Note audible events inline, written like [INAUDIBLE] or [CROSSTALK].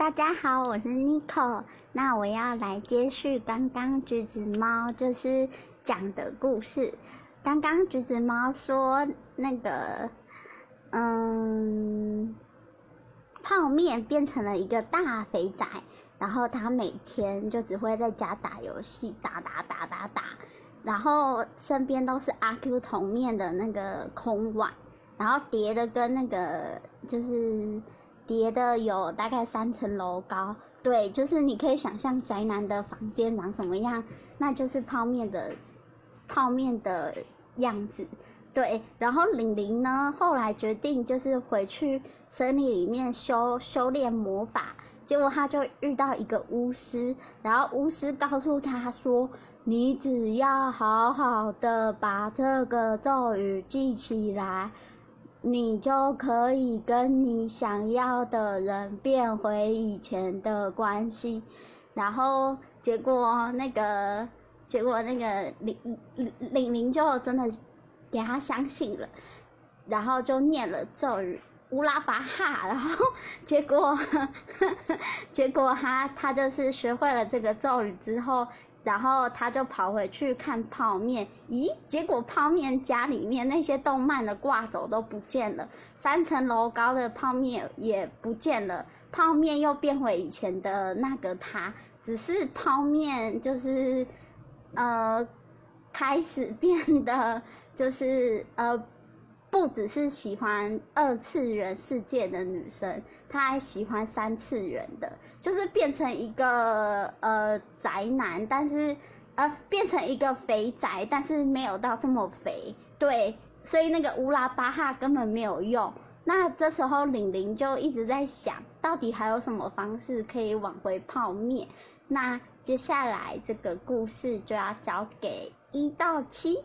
大家好，我是 Nico。那我要来接续刚刚橘子猫就是讲的故事。刚刚橘子猫说那个，嗯，泡面变成了一个大肥仔，然后他每天就只会在家打游戏，打打打打打，然后身边都是阿 Q 同面的那个空碗，然后叠的跟那个就是。叠的有大概三层楼高，对，就是你可以想象宅男的房间长什么样，那就是泡面的泡面的样子，对。然后玲玲呢，后来决定就是回去森林里面修修炼魔法，结果他就遇到一个巫师，然后巫师告诉他说：“你只要好好的把这个咒语记起来。”你就可以跟你想要的人变回以前的关系，然后结果那个结果那个玲玲玲就真的给他相信了，然后就念了咒语乌拉巴哈，然后结果 [LAUGHS] 结果他他就是学会了这个咒语之后。然后他就跑回去看泡面，咦？结果泡面家里面那些动漫的挂轴都不见了，三层楼高的泡面也不见了，泡面又变回以前的那个他，只是泡面就是呃开始变得就是呃。不只是喜欢二次元世界的女生，她还喜欢三次元的，就是变成一个呃宅男，但是呃变成一个肥宅，但是没有到这么肥，对，所以那个乌拉巴哈根本没有用。那这时候玲玲就一直在想，到底还有什么方式可以挽回泡面？那接下来这个故事就要交给一到七。